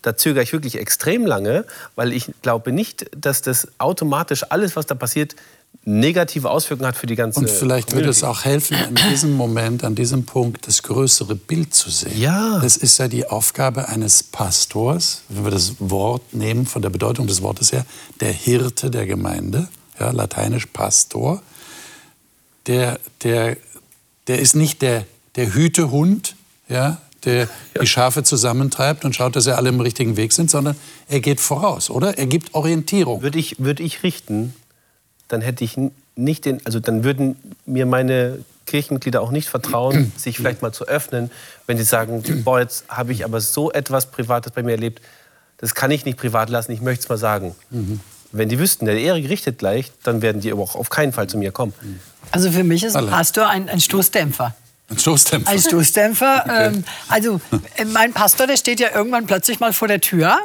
Speaker 6: da zögere ich wirklich extrem lange, weil ich glaube nicht, dass das automatisch alles, was da passiert, negative Auswirkungen hat für die ganze
Speaker 2: Und vielleicht würde es auch helfen, in diesem Moment, an diesem Punkt, das größere Bild zu sehen.
Speaker 6: Ja.
Speaker 2: Das ist ja die Aufgabe eines Pastors, wenn wir das Wort nehmen, von der Bedeutung des Wortes her, der Hirte der Gemeinde, ja, lateinisch Pastor. Der, der, der ist nicht der, der Hütehund, ja, der ja. die Schafe zusammentreibt und schaut, dass sie alle im richtigen Weg sind, sondern er geht voraus, oder? Er gibt Orientierung.
Speaker 6: Würde ich, würde ich richten, dann hätte ich nicht den, also dann würden mir meine Kirchenmitglieder auch nicht vertrauen, (clears throat) sich vielleicht mal zu öffnen, wenn sie sagen, (clears throat) boah, jetzt habe ich aber so etwas Privates bei mir erlebt, das kann ich nicht privat lassen, ich möchte es mal sagen. Mhm. Wenn die wüssten, der Erik richtet gleich, dann werden die aber auch auf keinen Fall zu mir kommen.
Speaker 5: Also für mich ist ein Pastor ein, ein Stoßdämpfer.
Speaker 2: Ein Stoßdämpfer.
Speaker 5: Ein Stoßdämpfer. (laughs) Okay. Ähm, also äh, mein Pastor, der steht ja irgendwann plötzlich mal vor der Tür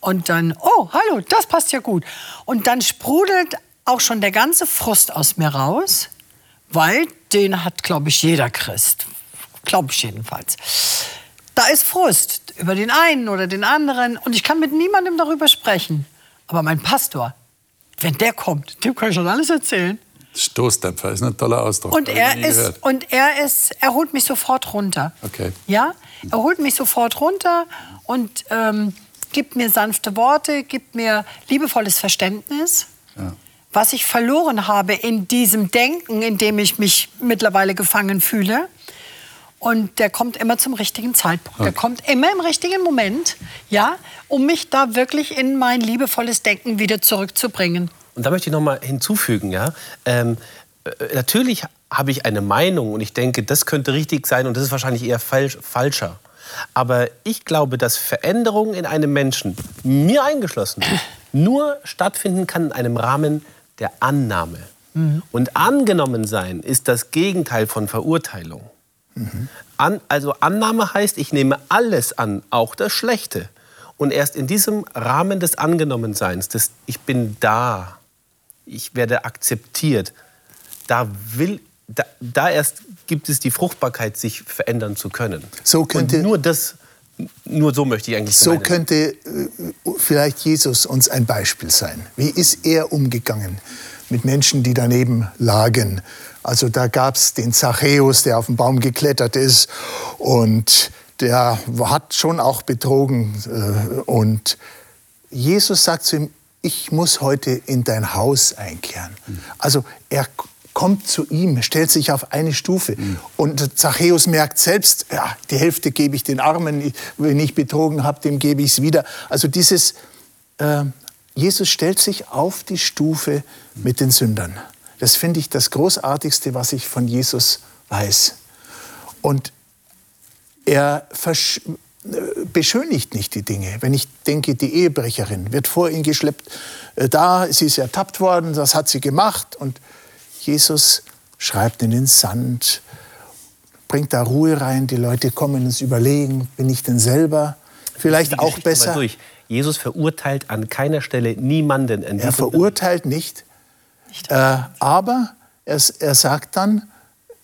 Speaker 5: und dann, oh, hallo, das passt ja gut. Und dann sprudelt auch schon der ganze Frust aus mir raus, weil den hat, glaube ich, jeder Christ. Glaube ich jedenfalls. Da ist Frust über den einen oder den anderen und ich kann mit niemandem darüber sprechen. Aber mein Pastor, wenn der kommt, dem kann ich schon alles erzählen.
Speaker 2: Stoßdämpfer ist ein toller Ausdruck.
Speaker 5: Und er ist, und er ist, er holt mich sofort runter.
Speaker 2: Okay.
Speaker 5: Ja, er holt mich sofort runter und ähm, gibt mir sanfte Worte, gibt mir liebevolles Verständnis. Ja was ich verloren habe in diesem Denken, in dem ich mich mittlerweile gefangen fühle. Und der kommt immer zum richtigen Zeitpunkt. Okay. Der kommt immer im richtigen Moment, ja, um mich da wirklich in mein liebevolles Denken wieder zurückzubringen.
Speaker 6: Und da möchte ich noch mal hinzufügen, ja, ähm, äh, natürlich habe ich eine Meinung und ich denke, das könnte richtig sein und das ist wahrscheinlich eher falsch, falscher. Aber ich glaube, dass Veränderung in einem Menschen, mir eingeschlossen, (clears throat) nur stattfinden kann in einem Rahmen der Annahme. Mhm. Und angenommen sein ist das Gegenteil von Verurteilung. Mhm. An, also Annahme heißt, ich nehme alles an, auch das Schlechte. Und erst in diesem Rahmen des Angenommenseins, des Ich bin da, ich werde akzeptiert, da will da, da, erst gibt es die Fruchtbarkeit, sich verändern zu können.
Speaker 4: So könnte,
Speaker 6: Und nur das, nur so möchte ich eigentlich
Speaker 4: So meinen. könnte äh, vielleicht Jesus uns ein Beispiel sein. Wie ist er umgegangen mit Menschen, die daneben lagen? Also da gab es den Zachäus, der auf den Baum geklettert ist und der hat schon auch betrogen. Äh, und Jesus sagt zu ihm, ich muss heute in dein Haus einkehren. Also er kommt zu ihm, stellt sich auf eine Stufe. Mhm. Und Zachäus merkt selbst, ja, die Hälfte gebe ich den Armen, wenn ich betrogen habe, dem gebe ich es wieder. Also dieses, äh, Jesus stellt sich auf die Stufe mit den Sündern. Das finde ich das Großartigste, was ich von Jesus weiß. Und er beschönigt nicht die Dinge. Wenn ich denke, die Ehebrecherin wird vor ihn geschleppt, äh, da, sie ist ertappt worden, das hat sie gemacht und Jesus schreibt in den Sand, bringt da Ruhe rein, die Leute kommen ins Überlegen, bin ich denn selber vielleicht auch besser?
Speaker 6: Jesus verurteilt an keiner Stelle niemanden.
Speaker 4: er verurteilt nicht, äh, aber er, er, sagt dann,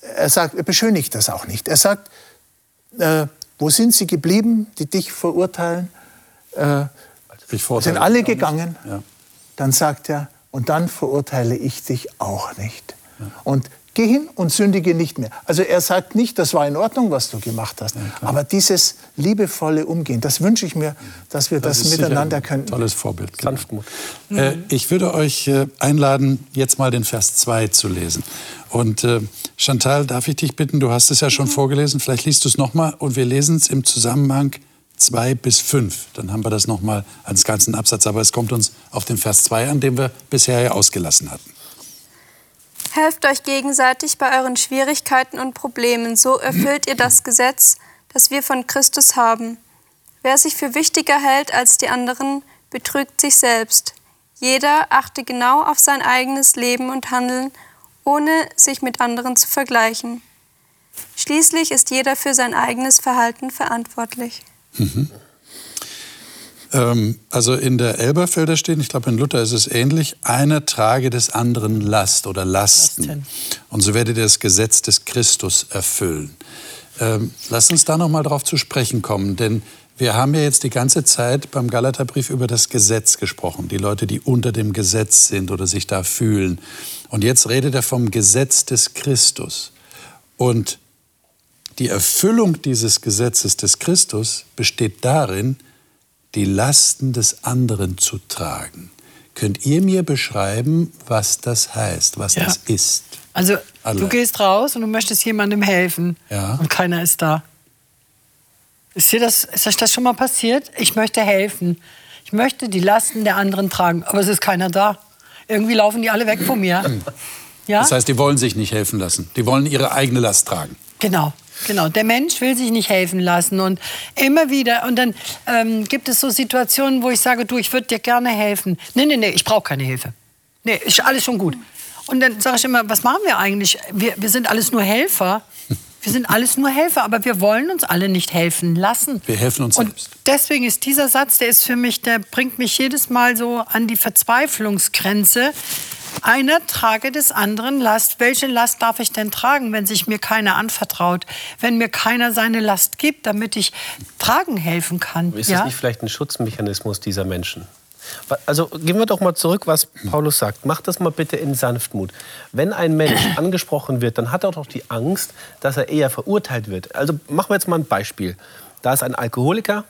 Speaker 4: er, sagt, er beschönigt das auch nicht. Er sagt, äh, wo sind sie geblieben, die dich verurteilen? Äh, sind alle gegangen. Ja. Dann sagt er, und dann verurteile ich dich auch nicht. Ja. Und geh hin und sündige nicht mehr. Also er sagt nicht, das war in Ordnung, was du gemacht hast. Ja, aber dieses liebevolle Umgehen, das wünsche ich mir, dass wir das, das miteinander können.
Speaker 2: Tolles Vorbild. Genau. Sanftmut. Mhm. Äh, ich würde euch äh, einladen, jetzt mal den Vers 2 zu lesen. Und äh, Chantal, darf ich dich bitten, du hast es ja schon mhm. vorgelesen, vielleicht liest du es nochmal und wir lesen es im Zusammenhang 2 bis 5. Dann haben wir das nochmal als ganzen Absatz. Aber es kommt uns auf den Vers 2 an, den wir bisher ja ausgelassen hatten.
Speaker 3: Helft euch gegenseitig bei euren Schwierigkeiten und Problemen, so erfüllt ihr das Gesetz, das wir von Christus haben. Wer sich für wichtiger hält als die anderen, betrügt sich selbst. Jeder achte genau auf sein eigenes Leben und Handeln, ohne sich mit anderen zu vergleichen. Schließlich ist jeder für sein eigenes Verhalten verantwortlich. Mhm.
Speaker 2: Ähm, also in der Elberfelder stehen, ich glaube in Luther ist es ähnlich, einer trage des anderen Last oder Lasten. Lasten. Und so werdet ihr das Gesetz des Christus erfüllen. Ähm, lasst uns da noch mal drauf zu sprechen kommen, denn wir haben ja jetzt die ganze Zeit beim Galaterbrief über das Gesetz gesprochen, die Leute, die unter dem Gesetz sind oder sich da fühlen. Und jetzt redet er vom Gesetz des Christus. Und die Erfüllung dieses Gesetzes des Christus besteht darin, die Lasten des anderen zu tragen. Könnt ihr mir beschreiben, was das heißt, was ja. das ist?
Speaker 5: Also Alle. du gehst raus und du möchtest jemandem helfen ja. und keiner ist da. Ist, dir das, ist euch das schon mal passiert? Ich möchte helfen. Ich möchte die Lasten der anderen tragen, aber es ist keiner da. Irgendwie laufen die alle weg von mir. (clears throat)
Speaker 2: Ja? Das heißt, die wollen sich nicht helfen lassen. Die wollen ihre eigene Last tragen.
Speaker 5: Genau. Genau, der Mensch will sich nicht helfen lassen und immer wieder und dann ähm, gibt es so Situationen, wo ich sage, du, ich würde dir gerne helfen. Nee, nee, nee, ich brauche keine Hilfe. Nee, ist alles schon gut. Und dann sage ich immer, was machen wir eigentlich? Wir, wir sind alles nur Helfer. (laughs) Wir sind alles nur Helfer, aber wir wollen uns alle nicht helfen lassen.
Speaker 2: Wir helfen uns und
Speaker 5: selbst. Deswegen ist dieser Satz, der ist für mich, der bringt mich jedes Mal so an die Verzweiflungsgrenze, einer trage des anderen Last. Welche Last darf ich denn tragen, wenn sich mir keiner anvertraut? Wenn mir keiner seine Last gibt, damit ich tragen helfen kann?
Speaker 6: Ist ja? das nicht vielleicht ein Schutzmechanismus dieser Menschen? Also gehen wir doch mal zurück, was Paulus sagt. Mach das mal bitte in Sanftmut. Wenn ein Mensch (clears throat) angesprochen wird, dann hat er doch die Angst, dass er eher verurteilt wird. Also machen wir jetzt mal ein Beispiel. Da ist ein Alkoholiker,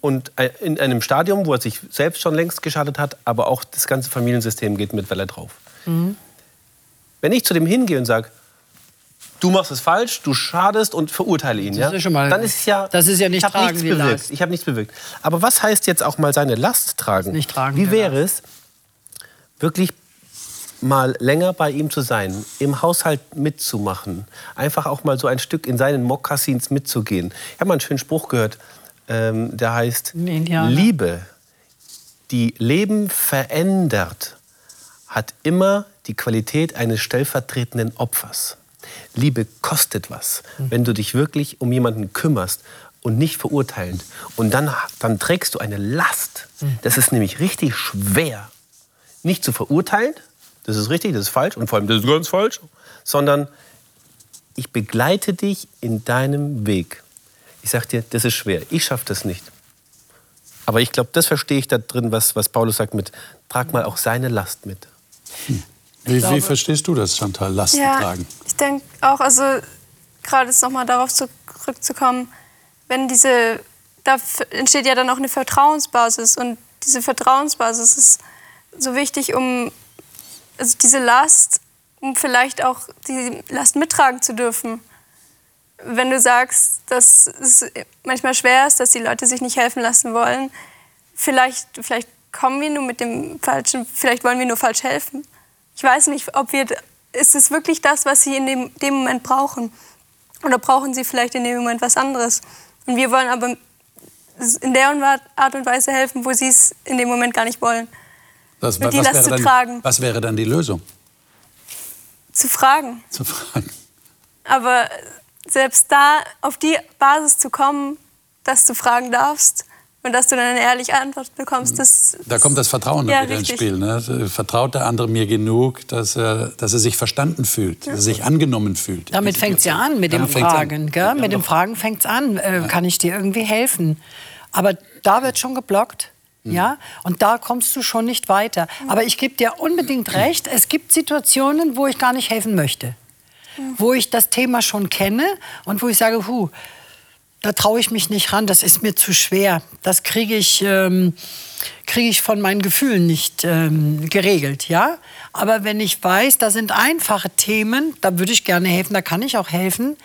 Speaker 6: und in einem Stadium, wo er sich selbst schon längst geschadet hat, aber auch das ganze Familiensystem geht mit Welle drauf. Mhm. Wenn ich zu dem hingehe und sage, du machst es falsch, du schadest und verurteile ihn, ja,
Speaker 5: ist mal,
Speaker 6: dann ist ja,
Speaker 5: das ist ja nicht
Speaker 6: ich tragen nichts bewirkt. Last. Ich habe nichts bewirkt. Aber was heißt jetzt auch mal seine Last tragen?
Speaker 5: Nicht tragen
Speaker 6: Wie wäre es, wirklich mal länger bei ihm zu sein, im Haushalt mitzumachen, einfach auch mal so ein Stück in seinen Mokassins mitzugehen. Ich habe mal einen schönen Spruch gehört, ähm, der heißt, Liebe, die Leben verändert, hat immer die Qualität eines stellvertretenden Opfers. Liebe kostet was, wenn du dich wirklich um jemanden kümmerst und nicht verurteilend. Und dann, dann trägst du eine Last. Das ist nämlich richtig schwer. Nicht zu verurteilen, das ist richtig, das ist falsch und vor allem das ist ganz falsch, sondern ich begleite dich in deinem Weg. Ich sag dir, das ist schwer, ich schaffe das nicht. Aber ich glaube, das verstehe ich da drin, was, was Paulus sagt mit, trag mal auch seine Last mit.
Speaker 2: Hm. Wie, glaube, wie, verstehst du das, Chantal, Lasten
Speaker 3: ja,
Speaker 2: tragen?
Speaker 3: Ich denke auch, also gerade jetzt nochmal darauf zurückzukommen, wenn diese, da entsteht ja dann auch eine Vertrauensbasis und diese Vertrauensbasis ist so wichtig, um also diese Last, um vielleicht auch die Last mittragen zu dürfen. Wenn du sagst, dass es manchmal schwer ist, dass die Leute sich nicht helfen lassen wollen, vielleicht, vielleicht kommen wir nur mit dem falschen, vielleicht wollen wir nur falsch helfen. Ich weiß nicht, ob wir, ist es wirklich das, was sie in dem, dem Moment brauchen? Oder brauchen sie vielleicht in dem Moment was anderes? Und wir wollen aber in der Art und Weise helfen, wo sie es in dem Moment gar nicht wollen.
Speaker 2: Das, mit was, wäre dann, tragen. was wäre dann die Lösung?
Speaker 3: Zu fragen.
Speaker 2: Zu fragen.
Speaker 3: Aber selbst da auf die Basis zu kommen, dass du fragen darfst und dass du dann eine ehrliche Antwort bekommst, das
Speaker 2: Da kommt das Vertrauen ja, wieder richtig. ins Spiel. Ne? Vertraut der andere mir genug, dass er, dass er sich verstanden fühlt, ja. dass er sich angenommen fühlt.
Speaker 5: Damit fängt es ja an mit dem Fragen. Gell? Mit dem Fragen fängt es an. Äh, kann ich dir irgendwie helfen? Aber da wird schon geblockt. Mhm. Ja, und da kommst du schon nicht weiter. Aber ich gebe dir unbedingt recht, es gibt Situationen, wo ich gar nicht helfen möchte. Wo ich das Thema schon kenne und wo ich sage, hu, da traue ich mich nicht ran, das ist mir zu schwer. Das kriege ich, ähm, krieg ich von meinen Gefühlen nicht ähm, geregelt. Ja? Aber wenn ich weiß, da sind einfache Themen, da würde ich gerne helfen, da kann ich auch helfen,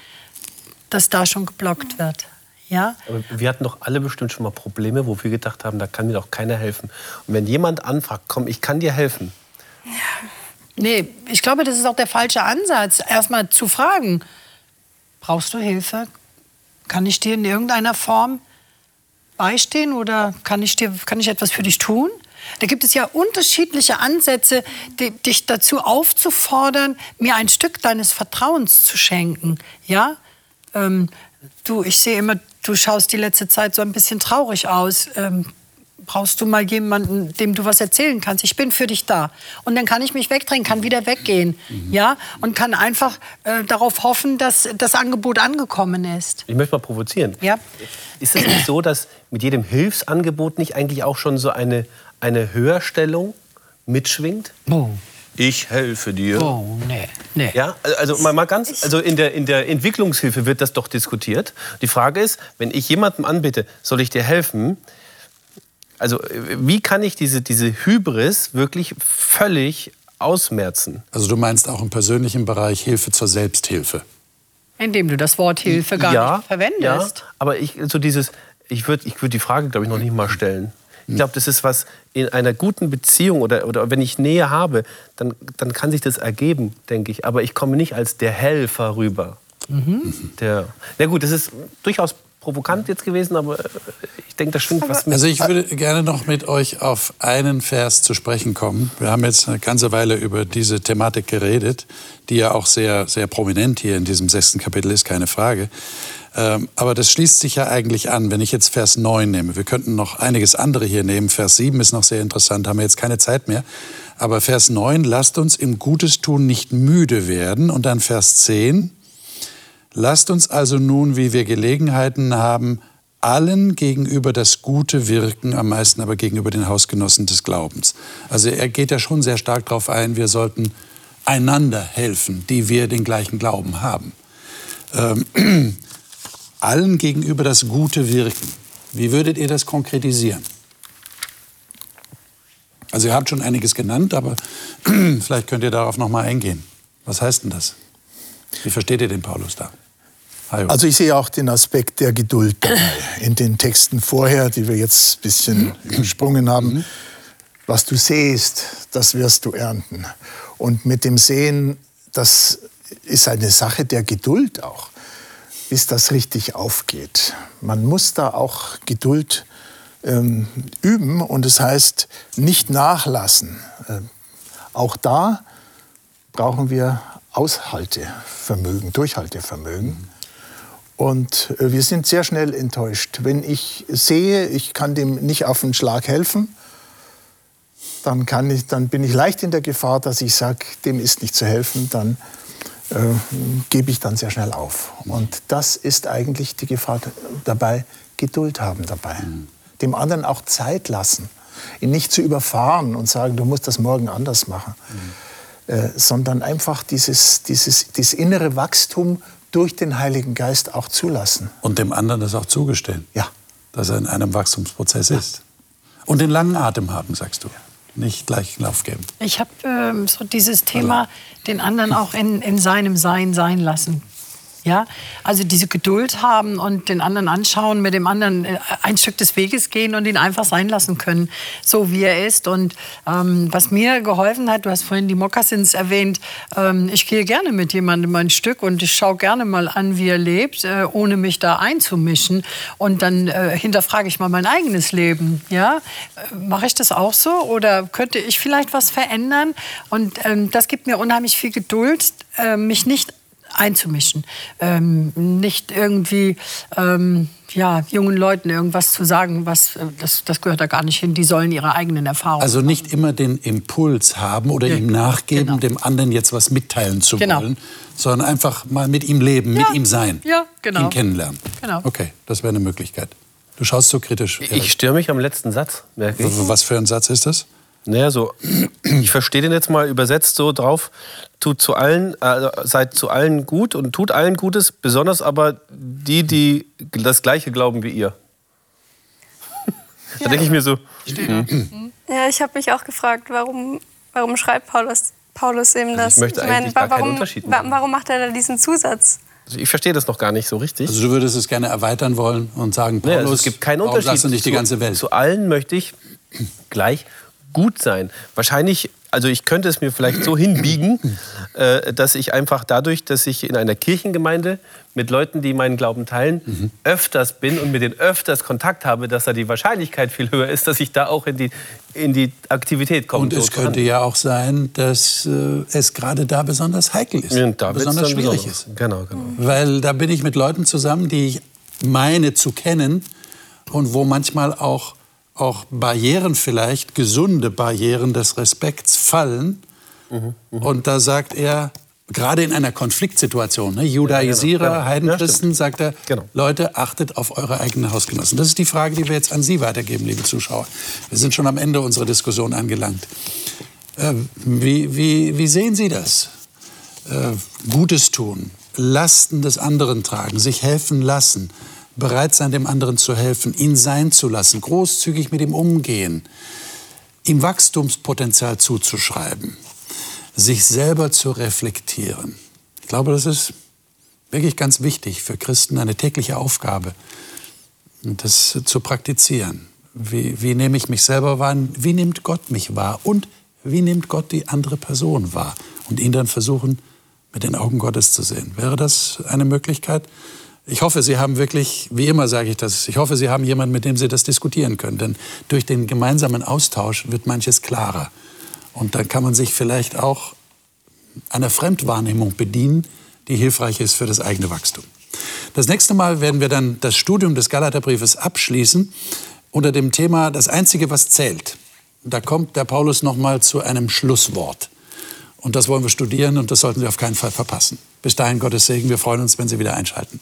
Speaker 5: dass da schon geblockt wird. Ja?
Speaker 6: Aber wir hatten doch alle bestimmt schon mal Probleme, wo wir gedacht haben, da kann mir doch keiner helfen. Und wenn jemand anfragt, komm, ich kann dir helfen.
Speaker 5: Ja. Nee, ich glaube, das ist auch der falsche Ansatz. Erstmal zu fragen, brauchst du Hilfe? Kann ich dir in irgendeiner Form beistehen oder kann ich, dir, kann ich etwas für dich tun? Da gibt es ja unterschiedliche Ansätze, die, dich dazu aufzufordern, mir ein Stück deines Vertrauens zu schenken. Ja? Ähm, du, ich sehe immer, du schaust die letzte Zeit so ein bisschen traurig aus. Ähm, brauchst du mal jemanden, dem du was erzählen kannst. Ich bin für dich da. Und dann kann ich mich wegdrehen, kann wieder weggehen. Mhm. Ja? Und kann einfach äh, darauf hoffen, dass das Angebot angekommen ist.
Speaker 6: Ich möchte mal provozieren. Ja? Ist es nicht so, dass mit jedem Hilfsangebot nicht eigentlich auch schon so eine, eine Höherstellung mitschwingt?
Speaker 5: Oh
Speaker 6: ich helfe dir.
Speaker 5: Oh, nee, nee.
Speaker 6: Ja, also mal, mal ganz, also in der, in der Entwicklungshilfe wird das doch diskutiert. Die Frage ist, wenn ich jemandem anbiete, soll ich dir helfen? Also wie kann ich diese, diese Hybris wirklich völlig ausmerzen?
Speaker 2: Also du meinst auch im persönlichen Bereich Hilfe zur Selbsthilfe?
Speaker 5: Indem du das Wort Hilfe gar ja, nicht verwendest. Ja,
Speaker 6: aber ich, so dieses, ich würde ich würd die Frage, glaube ich, noch nicht mal stellen. Ich glaube, das ist was in einer guten Beziehung oder, oder wenn ich Nähe habe, dann, dann kann sich das ergeben, denke ich. Aber ich komme nicht als der Helfer rüber. Mhm. Der, na gut, das ist durchaus provokant jetzt gewesen, aber ich denke, da stimmt was
Speaker 2: mit. Also ich würde gerne noch mit euch auf einen Vers zu sprechen kommen. Wir haben jetzt eine ganze Weile über diese Thematik geredet, die ja auch sehr, sehr prominent hier in diesem sechsten Kapitel ist, keine Frage. Ähm, aber das schließt sich ja eigentlich an, wenn ich jetzt Vers 9 nehme. Wir könnten noch einiges andere hier nehmen. Vers 7 ist noch sehr interessant, haben wir jetzt keine Zeit mehr. Aber Vers 9, lasst uns im Gutes tun nicht müde werden. Und dann Vers 10, lasst uns also nun, wie wir Gelegenheiten haben, allen gegenüber das Gute wirken, am meisten aber gegenüber den Hausgenossen des Glaubens. Also er geht ja schon sehr stark darauf ein, wir sollten einander helfen, die wir den gleichen Glauben haben. Ähm, (clears throat) allen gegenüber das Gute wirken. Wie würdet ihr das konkretisieren? Also ihr habt schon einiges genannt, aber (clears throat) vielleicht könnt ihr darauf noch mal eingehen. Was heißt denn das? Wie versteht ihr den Paulus da?
Speaker 4: Also ich sehe auch den Aspekt der Geduld dabei. In den Texten vorher, die wir jetzt ein bisschen übersprungen haben. Was du sähst, das wirst du ernten. Und mit dem Sehen, das ist eine Sache der Geduld auch, bis das richtig aufgeht. Man muss da auch Geduld ähm, üben und es das heißt nicht nachlassen. Äh, auch da brauchen wir Aushaltevermögen, Durchhaltevermögen. Und äh, wir sind sehr schnell enttäuscht. Wenn ich sehe, ich kann dem nicht auf den Schlag helfen, dann, kann ich, dann bin ich leicht in der Gefahr, dass ich sage, dem ist nicht zu helfen, dann äh, gebe ich dann sehr schnell auf. Und das ist eigentlich die Gefahr dabei, Geduld haben dabei. Mhm. Dem anderen auch Zeit lassen, ihn nicht zu überfahren und sagen, du musst das morgen anders machen, mhm. äh, sondern einfach dieses, dieses, dieses innere Wachstum durch den Heiligen Geist auch zulassen.
Speaker 2: Und dem anderen das auch zugestehen.
Speaker 4: Ja.
Speaker 2: Dass er in einem Wachstumsprozess ja. ist. Und den langen Atem haben, sagst du. Ja nicht gleich Lauf geben.
Speaker 5: Ich habe ähm, so dieses Thema, also. den anderen (laughs) auch in, in seinem Sein sein lassen. Ja, also diese Geduld haben und den anderen anschauen, mit dem anderen äh, ein Stück des Weges gehen und ihn einfach sein lassen können, so wie er ist. Und ähm, was mir geholfen hat, du hast vorhin die Mokassins erwähnt, ähm, ich gehe gerne mit jemandem ein Stück und ich schaue gerne mal an, wie er lebt, äh, ohne mich da einzumischen. Und dann äh, hinterfrage ich mal mein eigenes Leben. Ja, äh, mache ich das auch so oder könnte ich vielleicht was verändern? Und ähm, das gibt mir unheimlich viel Geduld, äh, mich nicht einzumischen. Ähm, nicht irgendwie ähm, ja, jungen Leuten irgendwas zu sagen, was, äh, das, das gehört da gar nicht hin. Die sollen ihre eigenen Erfahrungen
Speaker 2: Also nicht machen. immer den Impuls haben oder ja, ihm nachgeben, genau. dem anderen jetzt was mitteilen zu genau. wollen, sondern einfach mal mit ihm leben, ja, mit ihm sein,
Speaker 5: ja, genau.
Speaker 2: ihn kennenlernen.
Speaker 5: Genau.
Speaker 2: Okay, das wäre eine Möglichkeit. Du schaust so kritisch.
Speaker 6: Ich störe mich am letzten Satz.
Speaker 2: Was für ein Satz ist das?
Speaker 6: Naja, so, ich verstehe den jetzt mal übersetzt so drauf, tut zu allen, äh, seid zu allen gut und tut allen Gutes, besonders aber die, die das Gleiche glauben wie ihr. da denke ich mir so.
Speaker 3: Hm. Ja, ich habe mich auch gefragt, warum, warum schreibt Paulus, Paulus eben das?
Speaker 6: Also ich möchte ich eigentlich meine, warum, Unterschied
Speaker 3: machen. warum macht er da diesen Zusatz?
Speaker 6: Also ich verstehe das noch gar nicht so richtig.
Speaker 2: Also du würdest es gerne erweitern wollen und sagen, Paulus,
Speaker 6: nee, also es gibt keinen Unterschied.
Speaker 2: Warum nicht die ganze Welt?
Speaker 6: Zu allen möchte ich gleich gut sein. Wahrscheinlich, also ich könnte es mir vielleicht so hinbiegen, äh, dass ich einfach dadurch, dass ich in einer Kirchengemeinde mit Leuten, die meinen Glauben teilen, mhm. öfters bin und mit denen öfters Kontakt habe, dass da die Wahrscheinlichkeit viel höher ist, dass ich da auch in die, in die Aktivität komme.
Speaker 2: Und es könnte ja auch sein, dass äh, es gerade da besonders heikel ist, ja, da besonders schwierig besonders. ist.
Speaker 6: Genau, genau.
Speaker 2: Weil da bin ich mit Leuten zusammen, die ich meine zu kennen und wo manchmal auch auch Barrieren vielleicht, gesunde Barrieren des Respekts fallen. Mhm, mh. Und da sagt er, gerade in einer Konfliktsituation, ne, Judaisierer, ja, genau. Heidenchristen, ja, sagt er, genau. Leute, achtet auf eure eigenen Hausgenossen. Das ist die Frage, die wir jetzt an Sie weitergeben, liebe Zuschauer. Wir sind schon am Ende unserer Diskussion angelangt. Äh, wie, wie, wie sehen Sie das? Äh, Gutes tun, Lasten des anderen tragen, sich helfen lassen, bereit sein, dem anderen zu helfen, ihn sein zu lassen, großzügig mit ihm umgehen, ihm Wachstumspotenzial zuzuschreiben, sich selber zu reflektieren. Ich glaube, das ist wirklich ganz wichtig für Christen, eine tägliche Aufgabe, das zu praktizieren. Wie, wie nehme ich mich selber wahr? Wie nimmt Gott mich wahr? Und wie nimmt Gott die andere Person wahr? Und ihn dann versuchen, mit den Augen Gottes zu sehen. Wäre das eine Möglichkeit? Ich hoffe, Sie haben wirklich, wie immer sage ich das, ich hoffe, Sie haben jemanden, mit dem Sie das diskutieren können. Denn durch den gemeinsamen Austausch wird manches klarer. Und dann kann man sich vielleicht auch einer Fremdwahrnehmung bedienen, die hilfreich ist für das eigene Wachstum. Das nächste Mal werden wir dann das Studium des Galaterbriefes abschließen unter dem Thema Das Einzige, was zählt. Da kommt der Paulus noch mal zu einem Schlusswort. Und das wollen wir studieren und das sollten Sie auf keinen Fall verpassen. Bis dahin Gottes Segen. Wir freuen uns, wenn Sie wieder einschalten.